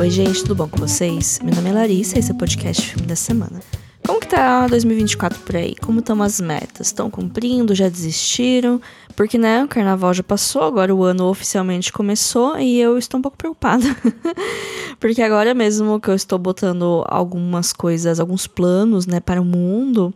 Oi, gente, tudo bom com vocês? Meu nome é Larissa e esse é o podcast Filme da Semana. Como que tá 2024 por aí? Como estão as metas? Estão cumprindo? Já desistiram? Porque, né, o carnaval já passou, agora o ano oficialmente começou e eu estou um pouco preocupada. Porque agora mesmo que eu estou botando algumas coisas, alguns planos, né, para o mundo,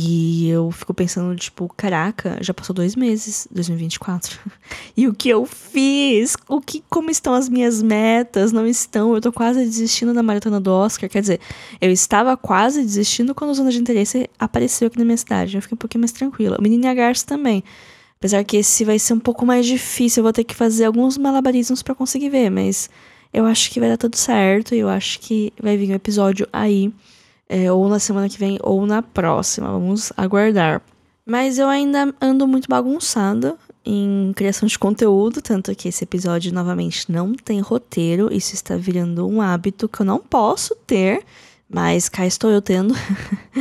e eu fico pensando, tipo, caraca, já passou dois meses, 2024. e o que eu fiz? O que, como estão as minhas metas? Não estão. Eu tô quase desistindo da maratona do Oscar. Quer dizer, eu estava quase desistindo quando a zona de interesse apareceu aqui na minha cidade. Eu fiquei um pouquinho mais tranquila. O Menino e a Garça também. Apesar que esse vai ser um pouco mais difícil, eu vou ter que fazer alguns malabarismos para conseguir ver, mas eu acho que vai dar tudo certo e eu acho que vai vir um episódio aí é, ou na semana que vem ou na próxima. Vamos aguardar. Mas eu ainda ando muito bagunçada em criação de conteúdo, tanto que esse episódio novamente não tem roteiro. Isso está virando um hábito que eu não posso ter, mas cá estou eu tendo.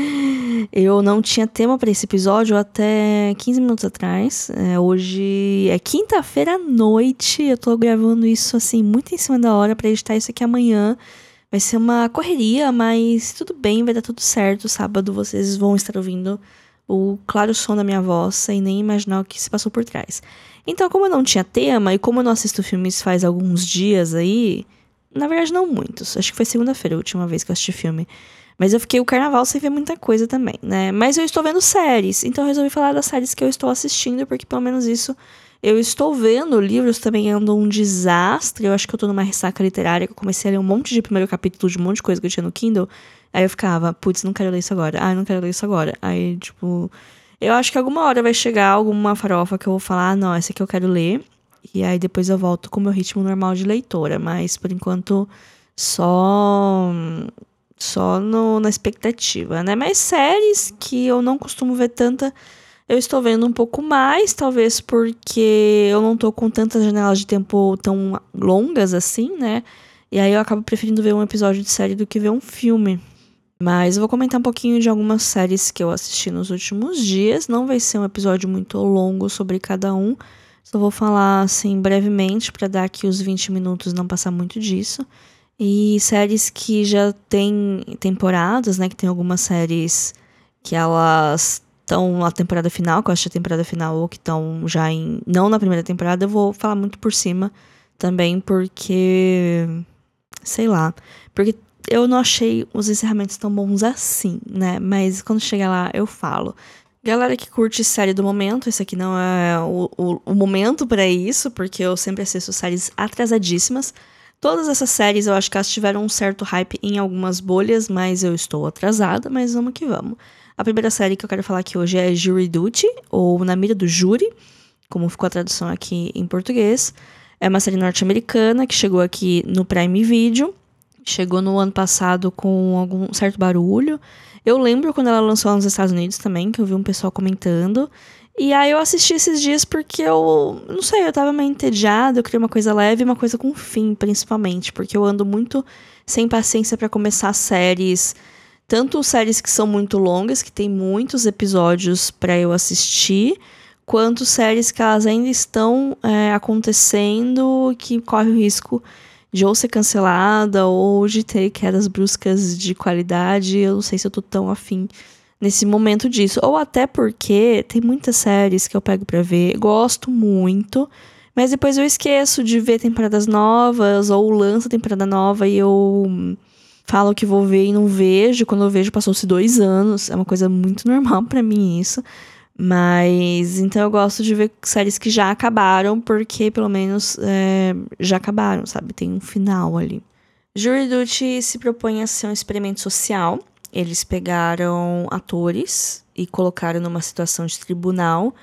eu não tinha tema para esse episódio até 15 minutos atrás. É, hoje é quinta-feira à noite. Eu tô gravando isso assim muito em cima da hora para editar isso aqui amanhã. Vai ser uma correria, mas tudo bem, vai dar tudo certo. Sábado vocês vão estar ouvindo o claro som da minha voz sem nem imaginar o que se passou por trás. Então, como eu não tinha tema e como eu não assisto filmes faz alguns dias aí, na verdade não muitos. Acho que foi segunda-feira a última vez que eu assisti filme. Mas eu fiquei o carnaval sem ver muita coisa também, né? Mas eu estou vendo séries, então eu resolvi falar das séries que eu estou assistindo, porque pelo menos isso eu estou vendo, livros também andam um desastre. Eu acho que eu tô numa ressaca literária, que eu comecei a ler um monte de primeiro capítulo de um monte de coisa que eu tinha no Kindle. Aí eu ficava, putz, não quero ler isso agora. Ah, não quero ler isso agora. Aí, tipo, eu acho que alguma hora vai chegar alguma farofa que eu vou falar, ah, não, essa aqui eu quero ler. E aí depois eu volto com o meu ritmo normal de leitora. Mas por enquanto, só. Só no, na expectativa, né? Mas séries que eu não costumo ver tanta eu estou vendo um pouco mais, talvez porque eu não tô com tantas janelas de tempo tão longas assim, né? E aí eu acabo preferindo ver um episódio de série do que ver um filme. Mas eu vou comentar um pouquinho de algumas séries que eu assisti nos últimos dias. Não vai ser um episódio muito longo sobre cada um. Só vou falar assim brevemente para dar aqui os 20 minutos não passar muito disso. E séries que já tem temporadas, né? Que tem algumas séries que elas estão na temporada final, que eu acho a temporada final, ou que estão já em. Não na primeira temporada, eu vou falar muito por cima também, porque. Sei lá. Porque eu não achei os encerramentos tão bons assim, né? Mas quando chegar lá, eu falo. Galera que curte série do momento, esse aqui não é o, o, o momento para isso, porque eu sempre assisto séries atrasadíssimas. Todas essas séries eu acho que elas tiveram um certo hype em algumas bolhas, mas eu estou atrasada, mas vamos que vamos. A primeira série que eu quero falar aqui hoje é Jury Duty, ou Na Mira do Júri, como ficou a tradução aqui em português. É uma série norte-americana que chegou aqui no Prime Video. Chegou no ano passado com algum certo barulho. Eu lembro quando ela lançou nos Estados Unidos também, que eu vi um pessoal comentando. E aí eu assisti esses dias porque eu, não sei, eu tava meio entediada, eu queria uma coisa leve e uma coisa com fim, principalmente, porque eu ando muito sem paciência para começar séries tanto séries que são muito longas, que tem muitos episódios para eu assistir, quanto séries que elas ainda estão é, acontecendo que corre o risco de ou ser cancelada ou de ter quedas bruscas de qualidade. Eu não sei se eu tô tão afim nesse momento disso. Ou até porque tem muitas séries que eu pego pra ver, gosto muito, mas depois eu esqueço de ver temporadas novas ou lança temporada nova e eu falo que vou ver e não vejo. Quando eu vejo, passou-se dois anos. É uma coisa muito normal para mim isso. Mas então eu gosto de ver séries que já acabaram, porque pelo menos é, já acabaram, sabe? Tem um final ali. Jury Duty se propõe a ser um experimento social. Eles pegaram atores e colocaram numa situação de tribunal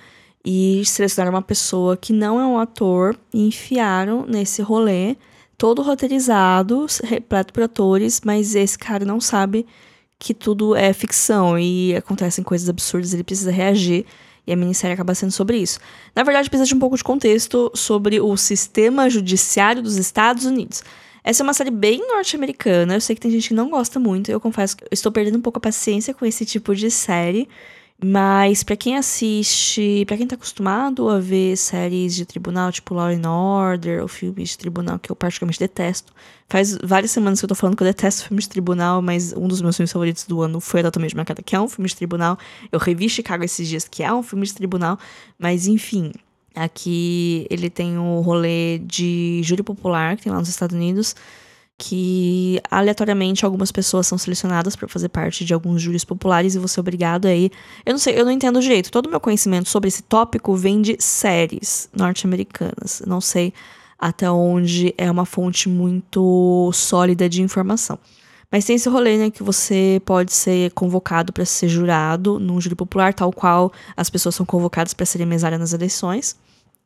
e selecionaram uma pessoa que não é um ator e enfiaram nesse rolê todo roteirizado, repleto por atores, mas esse cara não sabe que tudo é ficção e acontecem coisas absurdas, ele precisa reagir. E a minissérie acaba sendo sobre isso. Na verdade, precisa de um pouco de contexto sobre o sistema judiciário dos Estados Unidos. Essa é uma série bem norte-americana. Eu sei que tem gente que não gosta muito. Eu confesso que eu estou perdendo um pouco a paciência com esse tipo de série. Mas para quem assiste, para quem tá acostumado a ver séries de tribunal, tipo Law and Order, ou filmes de tribunal que eu praticamente detesto. Faz várias semanas que eu tô falando que eu detesto filmes de tribunal, mas um dos meus filmes favoritos do ano foi Totalmente Marcada, que é um filme de tribunal. Eu revi Chicago esses dias, que é um filme de tribunal, mas enfim, aqui ele tem o rolê de júri popular que tem lá nos Estados Unidos que aleatoriamente algumas pessoas são selecionadas para fazer parte de alguns júris populares e você é obrigado aí. Eu não sei, eu não entendo direito. Todo o meu conhecimento sobre esse tópico vem de séries norte-americanas. Não sei até onde é uma fonte muito sólida de informação. Mas tem esse rolê, né, que você pode ser convocado para ser jurado num júri popular, tal qual as pessoas são convocadas para serem mesárias nas eleições.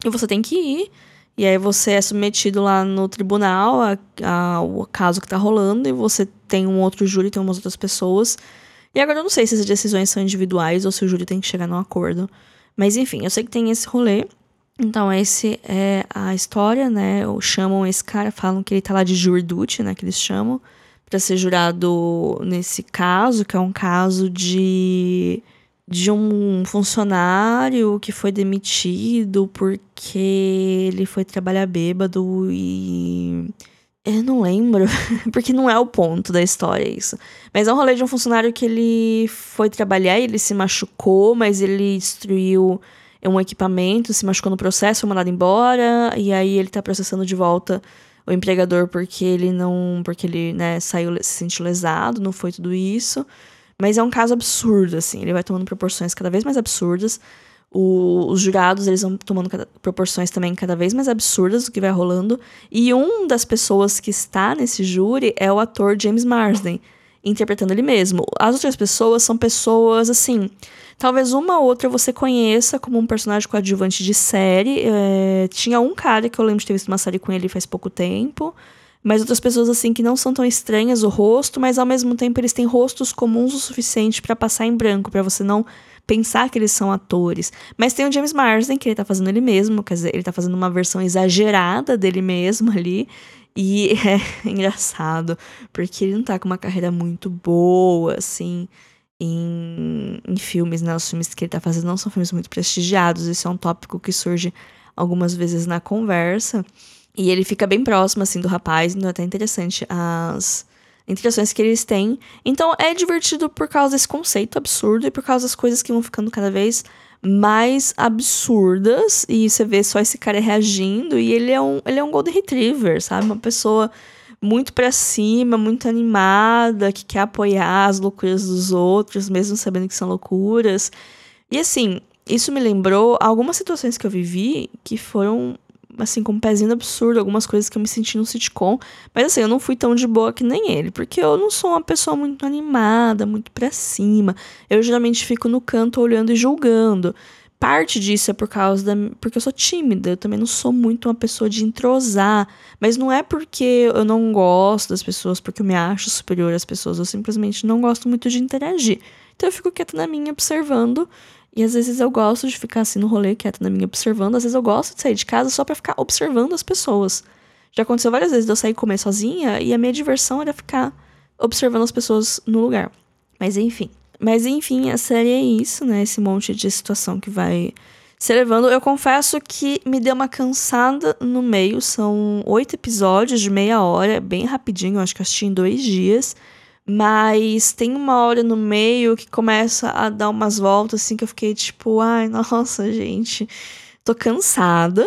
E você tem que ir e aí você é submetido lá no tribunal ao caso que tá rolando e você tem um outro júri, tem umas outras pessoas. E agora eu não sei se as decisões são individuais ou se o júri tem que chegar num acordo. Mas enfim, eu sei que tem esse rolê. Então, esse é a história, né? Chamam esse cara, falam que ele tá lá de jurdute, né? Que eles chamam, para ser jurado nesse caso, que é um caso de de um funcionário que foi demitido porque ele foi trabalhar bêbado e. Eu não lembro, porque não é o ponto da história isso. Mas é um rolê de um funcionário que ele foi trabalhar e ele se machucou, mas ele destruiu um equipamento, se machucou no processo, foi mandado embora, e aí ele tá processando de volta o empregador porque ele não. porque ele, né, saiu, se sentiu lesado, não foi tudo isso. Mas é um caso absurdo, assim. Ele vai tomando proporções cada vez mais absurdas. O, os jurados, eles vão tomando cada, proporções também cada vez mais absurdas do que vai rolando. E um das pessoas que está nesse júri é o ator James Marsden, interpretando ele mesmo. As outras pessoas são pessoas, assim... Talvez uma ou outra você conheça como um personagem coadjuvante de série. É, tinha um cara que eu lembro de ter visto uma série com ele faz pouco tempo mas outras pessoas assim que não são tão estranhas o rosto, mas ao mesmo tempo eles têm rostos comuns o suficiente para passar em branco, para você não pensar que eles são atores. Mas tem o James Marsden, que ele tá fazendo ele mesmo, quer dizer, ele tá fazendo uma versão exagerada dele mesmo ali. E é engraçado, porque ele não tá com uma carreira muito boa, assim, em, em filmes, né? Os filmes que ele tá fazendo não são filmes muito prestigiados. Isso é um tópico que surge algumas vezes na conversa. E ele fica bem próximo, assim, do rapaz, então é até interessante as interações que eles têm. Então é divertido por causa desse conceito absurdo e por causa das coisas que vão ficando cada vez mais absurdas. E você vê só esse cara reagindo e ele é um, ele é um Golden Retriever, sabe? Uma pessoa muito pra cima, muito animada, que quer apoiar as loucuras dos outros, mesmo sabendo que são loucuras. E assim, isso me lembrou algumas situações que eu vivi que foram assim, com um pezinho absurdo, algumas coisas que eu me senti no sitcom. Mas assim, eu não fui tão de boa que nem ele, porque eu não sou uma pessoa muito animada, muito pra cima. Eu geralmente fico no canto olhando e julgando. Parte disso é por causa da. porque eu sou tímida, eu também não sou muito uma pessoa de entrosar. Mas não é porque eu não gosto das pessoas, porque eu me acho superior às pessoas, eu simplesmente não gosto muito de interagir. Então eu fico quieta na minha, observando e às vezes eu gosto de ficar assim no rolê, quieto na minha, observando. Às vezes eu gosto de sair de casa só para ficar observando as pessoas. Já aconteceu várias vezes de eu sair comer sozinha e a minha diversão era ficar observando as pessoas no lugar. Mas enfim. Mas enfim, a série é isso, né? Esse monte de situação que vai se levando. Eu confesso que me deu uma cansada no meio. São oito episódios de meia hora, bem rapidinho. Eu acho que eu assisti em dois dias. Mas tem uma hora no meio que começa a dar umas voltas assim que eu fiquei tipo, ai, nossa, gente, tô cansada.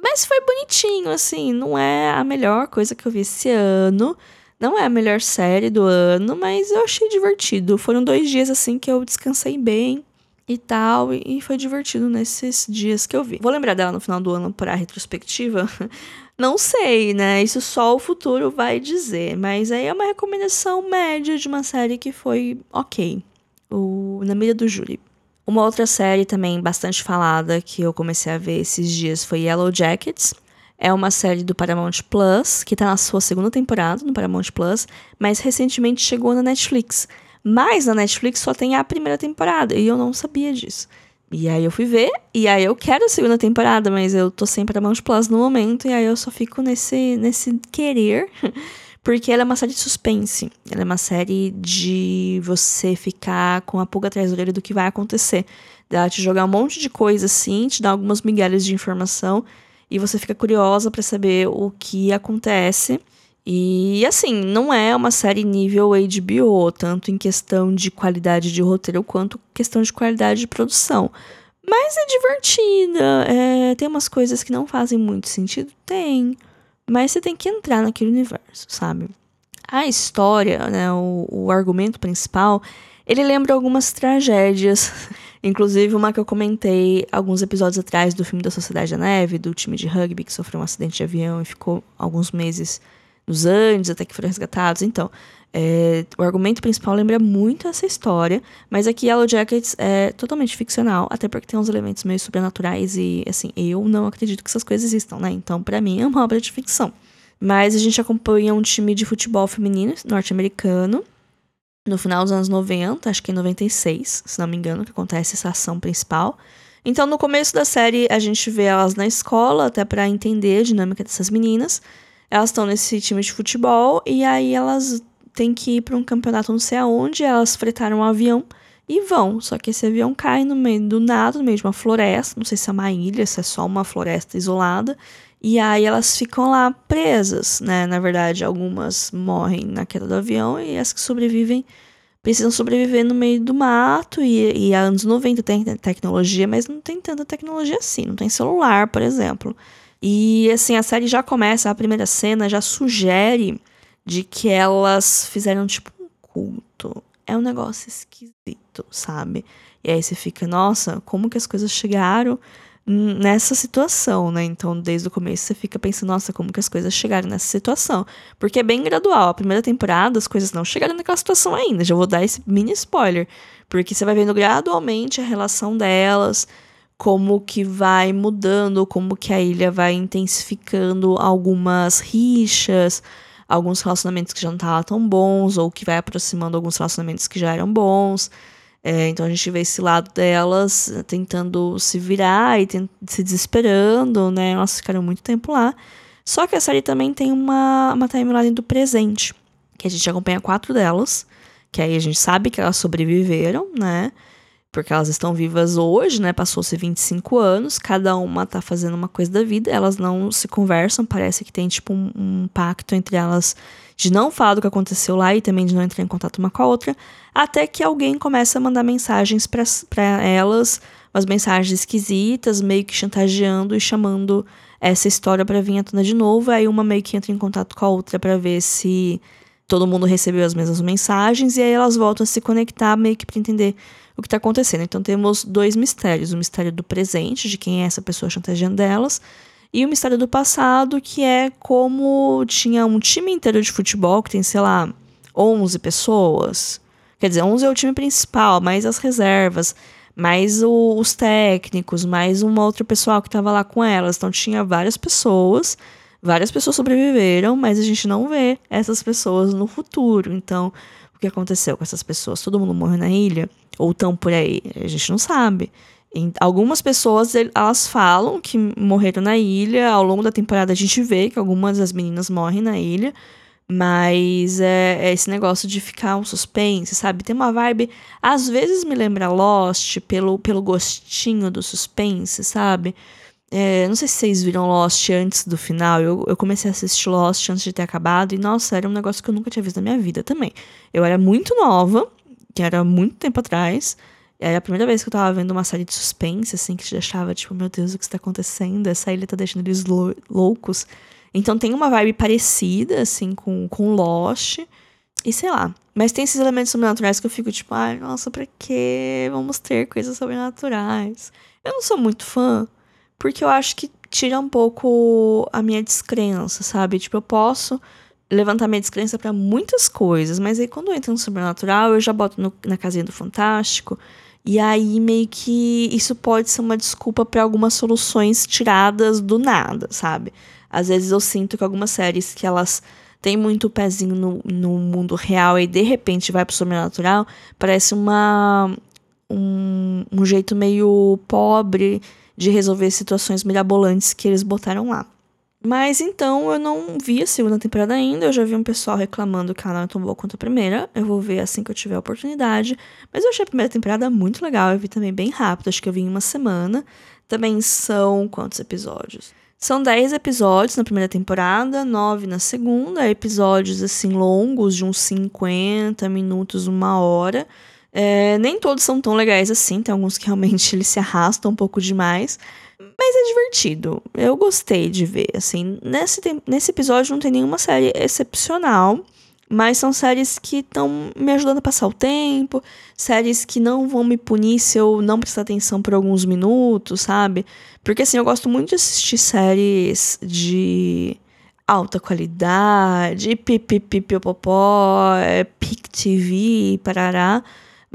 Mas foi bonitinho, assim, não é a melhor coisa que eu vi esse ano. Não é a melhor série do ano, mas eu achei divertido. Foram dois dias assim que eu descansei bem e tal, e foi divertido nesses dias que eu vi. Vou lembrar dela no final do ano para a retrospectiva. Não sei, né? Isso só o futuro vai dizer. Mas aí é uma recomendação média de uma série que foi ok. O Na Mira do Júri. Uma outra série também bastante falada que eu comecei a ver esses dias foi Yellow Jackets. É uma série do Paramount Plus, que tá na sua segunda temporada no Paramount Plus, mas recentemente chegou na Netflix. Mas na Netflix só tem a primeira temporada, e eu não sabia disso. E aí eu fui ver, e aí eu quero a segunda temporada, mas eu tô sem Paramount Plus no momento, e aí eu só fico nesse, nesse querer, porque ela é uma série de suspense. Ela é uma série de você ficar com a pulga atrás da orelha do que vai acontecer. Ela te jogar um monte de coisa assim, te dar algumas migalhas de informação e você fica curiosa para saber o que acontece. E assim, não é uma série nível HBO, tanto em questão de qualidade de roteiro quanto questão de qualidade de produção. Mas é divertida, é, tem umas coisas que não fazem muito sentido? Tem. Mas você tem que entrar naquele universo, sabe? A história, né, o, o argumento principal, ele lembra algumas tragédias. Inclusive uma que eu comentei alguns episódios atrás do filme da Sociedade da Neve, do time de rugby que sofreu um acidente de avião e ficou alguns meses nos Andes até que foram resgatados. Então, é, o argumento principal lembra muito essa história, mas aqui Yellow Jackets é totalmente ficcional, até porque tem uns elementos meio sobrenaturais e, assim, eu não acredito que essas coisas existam, né? Então, para mim, é uma obra de ficção. Mas a gente acompanha um time de futebol feminino norte-americano no final dos anos 90, acho que em 96, se não me engano, que acontece essa ação principal. Então, no começo da série, a gente vê elas na escola, até para entender a dinâmica dessas meninas. Elas estão nesse time de futebol e aí elas tem que ir para um campeonato não sei aonde, elas fretaram um avião e vão. Só que esse avião cai no meio do nada, no meio de uma floresta, não sei se é uma ilha, se é só uma floresta isolada. E aí elas ficam lá presas, né? Na verdade, algumas morrem na queda do avião e as que sobrevivem precisam sobreviver no meio do mato. E, e há anos 90 tem tecnologia, mas não tem tanta tecnologia assim. Não tem celular, por exemplo. E assim, a série já começa, a primeira cena já sugere de que elas fizeram tipo um culto. É um negócio esquisito, sabe? E aí você fica, nossa, como que as coisas chegaram nessa situação, né? Então, desde o começo você fica pensando, nossa, como que as coisas chegaram nessa situação? Porque é bem gradual. A primeira temporada as coisas não chegaram naquela situação ainda. Já vou dar esse mini spoiler. Porque você vai vendo gradualmente a relação delas, como que vai mudando, como que a ilha vai intensificando algumas rixas, alguns relacionamentos que já não estavam tão bons, ou que vai aproximando alguns relacionamentos que já eram bons. É, então a gente vê esse lado delas eh, tentando se virar e se desesperando, né? Elas ficaram muito tempo lá. Só que a série também tem uma, uma timeline do presente, que a gente acompanha quatro delas, que aí a gente sabe que elas sobreviveram, né? Porque elas estão vivas hoje, né? Passou-se 25 anos, cada uma tá fazendo uma coisa da vida, elas não se conversam, parece que tem tipo um, um pacto entre elas de não falar do que aconteceu lá e também de não entrar em contato uma com a outra, até que alguém começa a mandar mensagens para elas, umas mensagens esquisitas, meio que chantageando e chamando essa história para vir à tona de novo, aí uma meio que entra em contato com a outra para ver se todo mundo recebeu as mesmas mensagens e aí elas voltam a se conectar meio que para entender o que está acontecendo. Então temos dois mistérios: o mistério do presente, de quem é essa pessoa chantageando elas, e o mistério do passado, que é como tinha um time inteiro de futebol, que tem, sei lá, 11 pessoas. Quer dizer, 11 é o time principal, mais as reservas, mais o, os técnicos, mais uma outra pessoal que estava lá com elas. Então tinha várias pessoas, várias pessoas sobreviveram, mas a gente não vê essas pessoas no futuro. Então, o que aconteceu com essas pessoas? Todo mundo morreu na ilha? Ou tão por aí? A gente não sabe. Algumas pessoas, elas falam que morreram na ilha. Ao longo da temporada a gente vê que algumas das meninas morrem na ilha. Mas é, é, esse negócio de ficar um suspense, sabe? Tem uma vibe. Às vezes me lembra Lost pelo, pelo gostinho do suspense, sabe? É, não sei se vocês viram Lost antes do final. Eu, eu comecei a assistir Lost antes de ter acabado. E, nossa, era um negócio que eu nunca tinha visto na minha vida também. Eu era muito nova, que era muito tempo atrás. Era a primeira vez que eu tava vendo uma série de suspense, assim, que te deixava, tipo, meu Deus, o que está acontecendo? Essa ilha tá deixando eles lou loucos. Então tem uma vibe parecida, assim, com, com Lost. E sei lá. Mas tem esses elementos sobrenaturais que eu fico, tipo, ai, nossa, pra quê? Vamos ter coisas sobrenaturais. Eu não sou muito fã, porque eu acho que tira um pouco a minha descrença, sabe? Tipo, eu posso levantar minha descrença para muitas coisas, mas aí quando eu entro no sobrenatural, eu já boto no, na casinha do fantástico, e aí meio que isso pode ser uma desculpa para algumas soluções tiradas do nada, sabe? Às vezes eu sinto que algumas séries que elas têm muito pezinho no, no mundo real e de repente vai pro sobrenatural, parece uma um, um jeito meio pobre de resolver situações mirabolantes que eles botaram lá. Mas então eu não vi a segunda temporada ainda. Eu já vi um pessoal reclamando que ela não é tão boa quanto a primeira. Eu vou ver assim que eu tiver a oportunidade. Mas eu achei a primeira temporada muito legal. Eu vi também bem rápido. Acho que eu vi em uma semana. Também são quantos episódios? São 10 episódios na primeira temporada, 9 na segunda, episódios assim longos, de uns 50 minutos, uma hora. É, nem todos são tão legais assim, tem alguns que realmente eles se arrastam um pouco demais. Mas é divertido. Eu gostei de ver, assim. Nesse, nesse episódio não tem nenhuma série excepcional. Mas são séries que estão me ajudando a passar o tempo, séries que não vão me punir se eu não prestar atenção por alguns minutos, sabe? Porque assim, eu gosto muito de assistir séries de alta qualidade, pipipipopopó, é, pic TV, parará.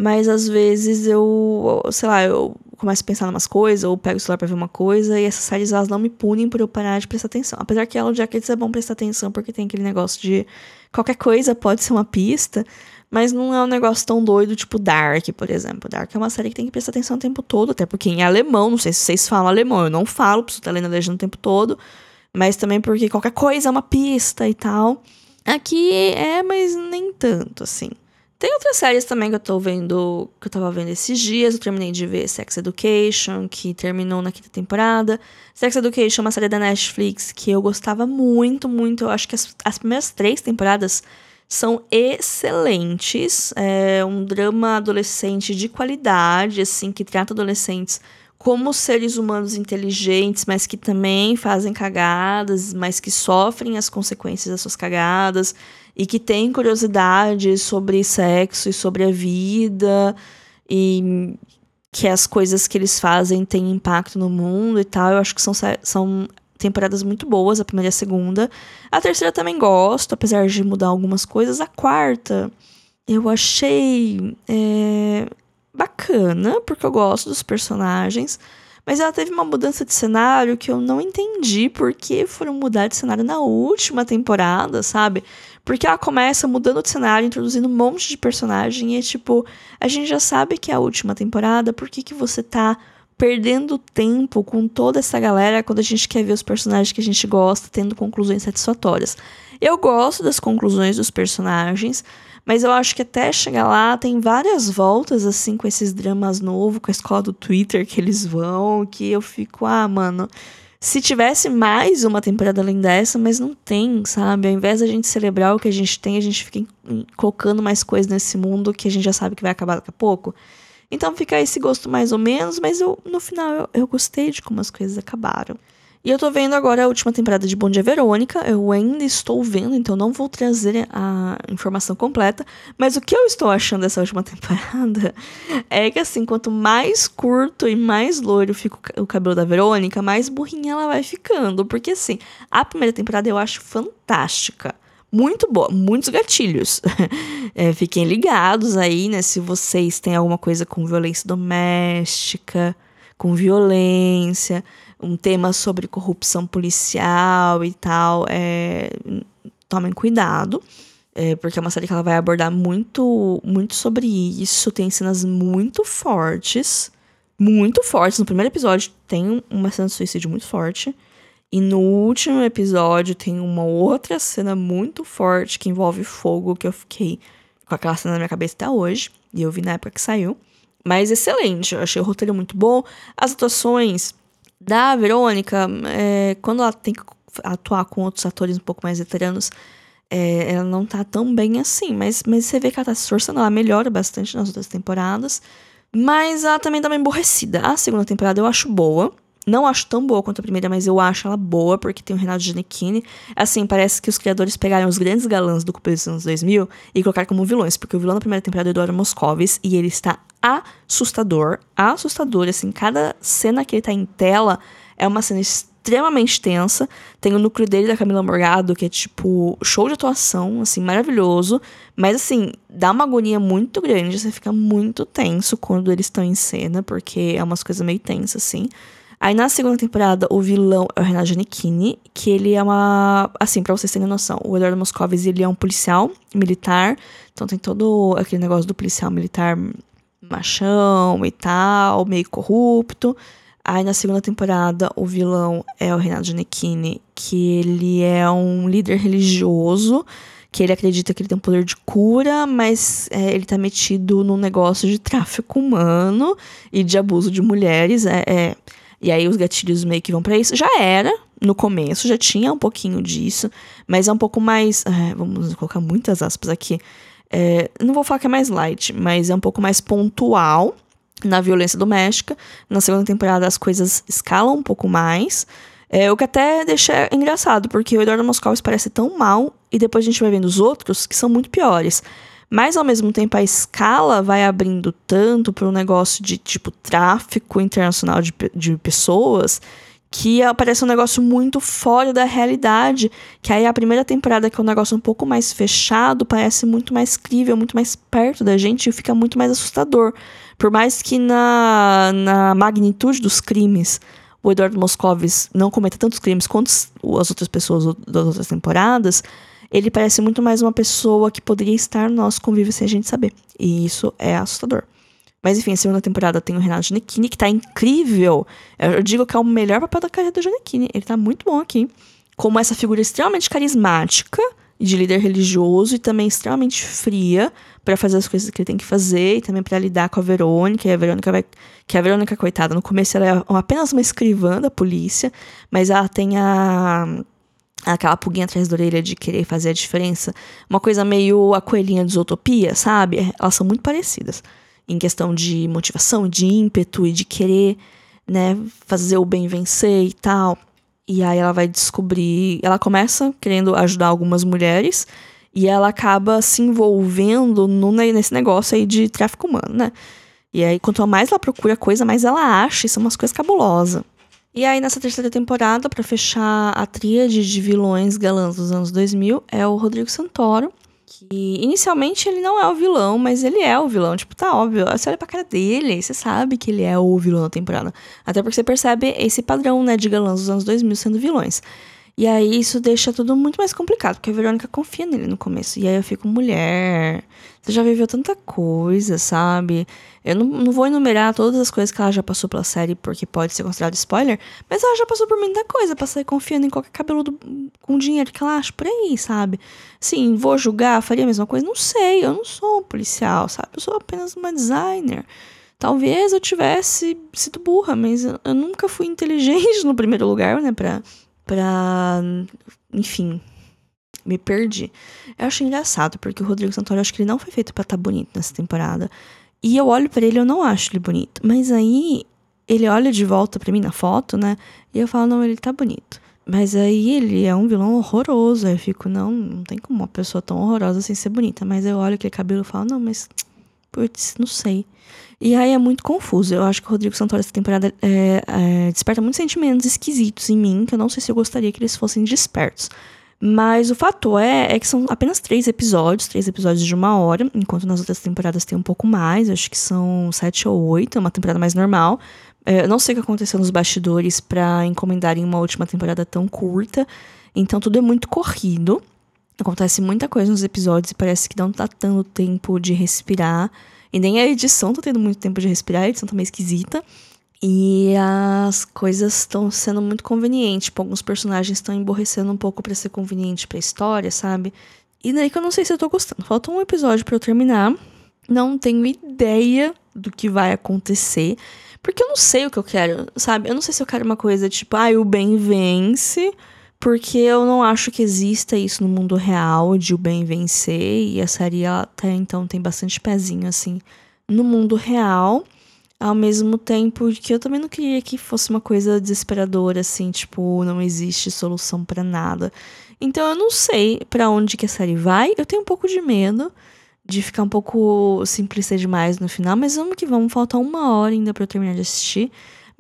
Mas às vezes eu, sei lá, eu começo a pensar em umas coisas, ou pego o celular pra ver uma coisa, e essas séries elas não me punem por eu parar de prestar atenção. Apesar que Yellow Jackets é bom prestar atenção, porque tem aquele negócio de qualquer coisa pode ser uma pista, mas não é um negócio tão doido, tipo Dark, por exemplo. Dark é uma série que tem que prestar atenção o tempo todo, até porque em alemão, não sei se vocês falam alemão, eu não falo, preciso estar lendo a legenda o tempo todo, mas também porque qualquer coisa é uma pista e tal. Aqui é, mas nem tanto, assim. Tem outras séries também que eu tô vendo, que eu tava vendo esses dias. Eu terminei de ver Sex Education, que terminou na quinta temporada. Sex Education é uma série da Netflix que eu gostava muito, muito. Eu acho que as, as primeiras três temporadas são excelentes. É um drama adolescente de qualidade, assim, que trata adolescentes como seres humanos inteligentes, mas que também fazem cagadas, mas que sofrem as consequências das suas cagadas e que têm curiosidade sobre sexo e sobre a vida e que as coisas que eles fazem têm impacto no mundo e tal. Eu acho que são, são temporadas muito boas, a primeira e a segunda. A terceira também gosto, apesar de mudar algumas coisas. A quarta eu achei é, bacana, porque eu gosto dos personagens. Mas ela teve uma mudança de cenário que eu não entendi por que foram mudar de cenário na última temporada, sabe? Porque ela começa mudando de cenário, introduzindo um monte de personagem e é tipo, a gente já sabe que é a última temporada, por que, que você tá perdendo tempo com toda essa galera quando a gente quer ver os personagens que a gente gosta tendo conclusões satisfatórias. Eu gosto das conclusões dos personagens, mas eu acho que até chegar lá tem várias voltas assim com esses dramas novos, com a escola do Twitter que eles vão, que eu fico, ah, mano, se tivesse mais uma temporada além dessa, mas não tem, sabe? Ao invés da gente celebrar o que a gente tem, a gente fica colocando mais coisas nesse mundo que a gente já sabe que vai acabar daqui a pouco. Então fica esse gosto mais ou menos, mas eu, no final eu, eu gostei de como as coisas acabaram. E eu tô vendo agora a última temporada de Bom Dia Verônica. Eu ainda estou vendo, então não vou trazer a informação completa. Mas o que eu estou achando dessa última temporada é que, assim, quanto mais curto e mais loiro fica o cabelo da Verônica, mais burrinha ela vai ficando. Porque, assim, a primeira temporada eu acho fantástica muito boa, muitos gatilhos. é, fiquem ligados aí, né? Se vocês têm alguma coisa com violência doméstica, com violência, um tema sobre corrupção policial e tal, é, tomem cuidado. É, porque é uma série que ela vai abordar muito, muito sobre isso. Tem cenas muito fortes. Muito fortes. No primeiro episódio tem uma cena de suicídio muito forte. E no último episódio tem uma outra cena muito forte que envolve fogo, que eu fiquei com aquela cena na minha cabeça até hoje. E eu vi na época que saiu. Mas excelente, eu achei o roteiro muito bom. As atuações da Verônica, é, quando ela tem que atuar com outros atores um pouco mais veteranos, é, ela não tá tão bem assim. Mas, mas você vê que ela tá se esforçando, ela melhora bastante nas outras temporadas. Mas ela também dá uma emborrecida. A segunda temporada eu acho boa. Não acho tão boa quanto a primeira, mas eu acho ela boa, porque tem o Renato Giannichini. Assim, parece que os criadores pegaram os grandes galãs do começo dos anos 2000 e colocaram como vilões, porque o vilão da primeira temporada é Eduardo Moscovis e ele está assustador, assustador, assim, cada cena que ele tá em tela é uma cena extremamente tensa. Tem o núcleo dele da Camila Morgado, que é tipo show de atuação, assim, maravilhoso. Mas assim, dá uma agonia muito grande, você fica muito tenso quando eles estão em cena, porque é umas coisas meio tensas, assim. Aí na segunda temporada, o vilão é o Renato Giannichini, que ele é uma. Assim, pra vocês terem noção, o Eduardo Moscovis ele é um policial militar, então tem todo aquele negócio do policial militar machão e tal, meio corrupto. Aí na segunda temporada, o vilão é o Renato Giannichini, que ele é um líder religioso, que ele acredita que ele tem um poder de cura, mas é, ele tá metido num negócio de tráfico humano e de abuso de mulheres. É, é, e aí os gatilhos meio que vão para isso. Já era, no começo, já tinha um pouquinho disso, mas é um pouco mais. É, vamos colocar muitas aspas aqui. É, não vou falar que é mais light, mas é um pouco mais pontual na violência doméstica. Na segunda temporada as coisas escalam um pouco mais. É, o que até deixa engraçado, porque o Eduardo Moscovitz parece tão mal, e depois a gente vai vendo os outros que são muito piores. Mas ao mesmo tempo a escala vai abrindo tanto para um negócio de tipo tráfico internacional de, de pessoas que parece um negócio muito fora da realidade. Que aí a primeira temporada, que é um negócio um pouco mais fechado, parece muito mais crível, muito mais perto da gente e fica muito mais assustador. Por mais que na, na magnitude dos crimes o Eduardo Moscovis não cometa tantos crimes quanto as outras pessoas das outras temporadas, ele parece muito mais uma pessoa que poderia estar no nosso convívio sem a gente saber. E isso é assustador. Mas enfim, a segunda temporada tem o Renato Giannichini, que tá incrível. Eu digo que é o melhor papel da carreira do Giannichini. Ele tá muito bom aqui. Como essa figura extremamente carismática, de líder religioso e também extremamente fria para fazer as coisas que ele tem que fazer e também para lidar com a Verônica. E a Verônica vai. Que a Verônica, coitada, no começo ela é apenas uma escrivã da polícia, mas ela tem a. Aquela pulguinha atrás da orelha de querer fazer a diferença. Uma coisa meio a coelhinha de Zootopia, sabe? Elas são muito parecidas. Em questão de motivação, de ímpeto e de querer, né, fazer o bem vencer e tal. E aí ela vai descobrir. Ela começa querendo ajudar algumas mulheres. E ela acaba se envolvendo no, nesse negócio aí de tráfico humano, né? E aí, quanto mais ela procura coisa, mais ela acha. Isso é umas coisas cabulosas. E aí, nessa terceira temporada, para fechar a tríade de vilões galãs dos anos 2000, é o Rodrigo Santoro, que inicialmente ele não é o vilão, mas ele é o vilão. Tipo, tá óbvio. Você olha pra cara dele, você sabe que ele é o vilão da temporada. Até porque você percebe esse padrão, né, de galãs dos anos 2000 sendo vilões. E aí isso deixa tudo muito mais complicado, porque a Verônica confia nele no começo. E aí eu fico, mulher, você já viveu tanta coisa, sabe? Eu não, não vou enumerar todas as coisas que ela já passou pela série, porque pode ser considerado spoiler, mas ela já passou por muita coisa pra sair confiando em qualquer cabeludo com dinheiro que ela acha por aí, sabe? Sim, vou julgar, faria a mesma coisa? Não sei, eu não sou um policial, sabe? Eu sou apenas uma designer. Talvez eu tivesse sido burra, mas eu, eu nunca fui inteligente no primeiro lugar, né? Pra pra. Enfim, me perdi. Eu acho engraçado, porque o Rodrigo Santoro, acho que ele não foi feito para estar tá bonito nessa temporada. E eu olho para ele, eu não acho ele bonito. Mas aí, ele olha de volta para mim na foto, né? E eu falo, não, ele tá bonito. Mas aí ele é um vilão horroroso. Aí eu fico, não, não tem como uma pessoa tão horrorosa sem ser bonita. Mas eu olho aquele cabelo e falo, não, mas. Putz, não sei. E aí é muito confuso. Eu acho que o Rodrigo Santoro essa temporada é, é, desperta muitos sentimentos esquisitos em mim, que eu não sei se eu gostaria que eles fossem despertos. Mas o fato é, é que são apenas três episódios, três episódios de uma hora, enquanto nas outras temporadas tem um pouco mais, acho que são sete ou oito, é uma temporada mais normal. É, eu não sei o que aconteceu nos bastidores para encomendarem uma última temporada tão curta, então tudo é muito corrido. Acontece muita coisa nos episódios e parece que não tá dando tempo de respirar. E nem a edição tá tendo muito tempo de respirar, a edição tá meio esquisita. E as coisas estão sendo muito convenientes. Tipo, alguns personagens estão emborrecendo um pouco para ser conveniente pra história, sabe? E daí que eu não sei se eu tô gostando. Falta um episódio para eu terminar. Não tenho ideia do que vai acontecer. Porque eu não sei o que eu quero, sabe? Eu não sei se eu quero uma coisa tipo, ah, o bem vence porque eu não acho que exista isso no mundo real de o bem vencer e a série até então tem bastante pezinho assim no mundo real. Ao mesmo tempo que eu também não queria que fosse uma coisa desesperadora assim tipo não existe solução para nada. Então eu não sei para onde que a série vai. Eu tenho um pouco de medo de ficar um pouco simplista demais no final mas vamos que vamos faltar uma hora ainda para eu terminar de assistir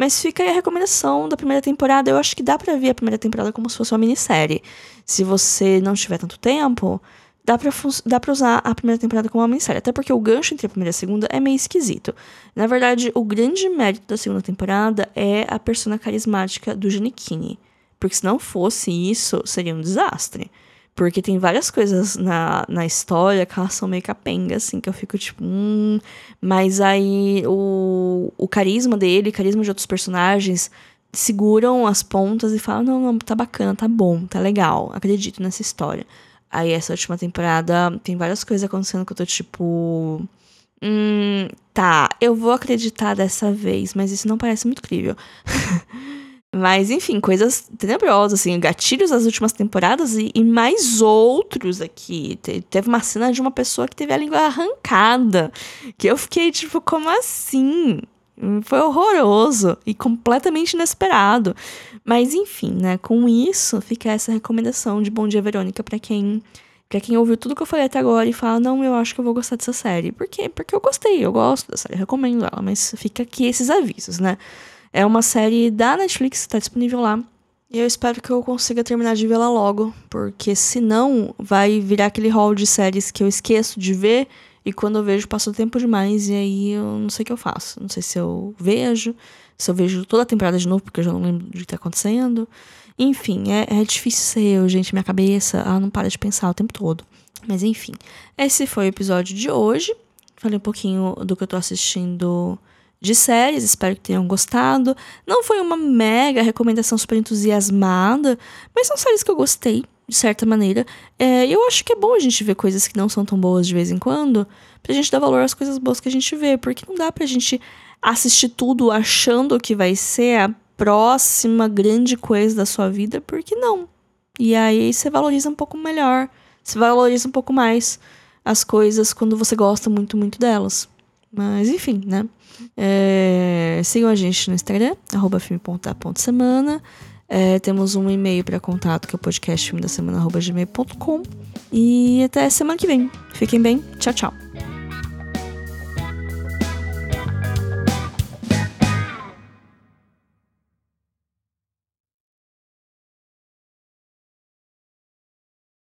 mas fica aí a recomendação da primeira temporada. Eu acho que dá pra ver a primeira temporada como se fosse uma minissérie. Se você não tiver tanto tempo, dá pra, dá pra usar a primeira temporada como uma minissérie. Até porque o gancho entre a primeira e a segunda é meio esquisito. Na verdade, o grande mérito da segunda temporada é a persona carismática do Giannichini. Porque se não fosse isso, seria um desastre. Porque tem várias coisas na, na história que elas são meio capenga, assim, que eu fico tipo, hum. Mas aí o, o carisma dele, o carisma de outros personagens seguram as pontas e falam: não, não, tá bacana, tá bom, tá legal, acredito nessa história. Aí essa última temporada tem várias coisas acontecendo que eu tô tipo. Hum, tá, eu vou acreditar dessa vez, mas isso não parece muito crível. mas, enfim, coisas tenebrosas, assim, gatilhos das últimas temporadas e, e mais outros aqui. Te, teve uma cena de uma pessoa que teve a língua arrancada. Que eu fiquei, tipo, como assim? Foi horroroso e completamente inesperado. Mas enfim, né? Com isso, fica essa recomendação de Bom Dia Verônica para quem para quem ouviu tudo que eu falei até agora e fala, não, eu acho que eu vou gostar dessa série. Por quê? Porque eu gostei, eu gosto da série, recomendo ela, mas fica aqui esses avisos, né? É uma série da Netflix, tá disponível lá. E eu espero que eu consiga terminar de vê-la logo, porque senão vai virar aquele hall de séries que eu esqueço de ver e quando eu vejo passou tempo demais e aí eu não sei o que eu faço. Não sei se eu vejo, se eu vejo toda a temporada de novo, porque eu já não lembro do que tá acontecendo. Enfim, é, é difícil ser eu, gente. Minha cabeça, ela não para de pensar o tempo todo. Mas enfim, esse foi o episódio de hoje. Falei um pouquinho do que eu tô assistindo de séries, espero que tenham gostado. Não foi uma mega recomendação super entusiasmada, mas são séries que eu gostei, de certa maneira. É, eu acho que é bom a gente ver coisas que não são tão boas de vez em quando, pra gente dar valor às coisas boas que a gente vê, porque não dá pra gente assistir tudo achando que vai ser a próxima grande coisa da sua vida, porque não. E aí você valoriza um pouco melhor, você valoriza um pouco mais as coisas quando você gosta muito, muito delas. Mas enfim, né? É, sigam a gente no Instagram, arroba. É, temos um e-mail para contato que é o podcast filme da semana, arroba gmail.com. E até semana que vem. Fiquem bem. Tchau, tchau.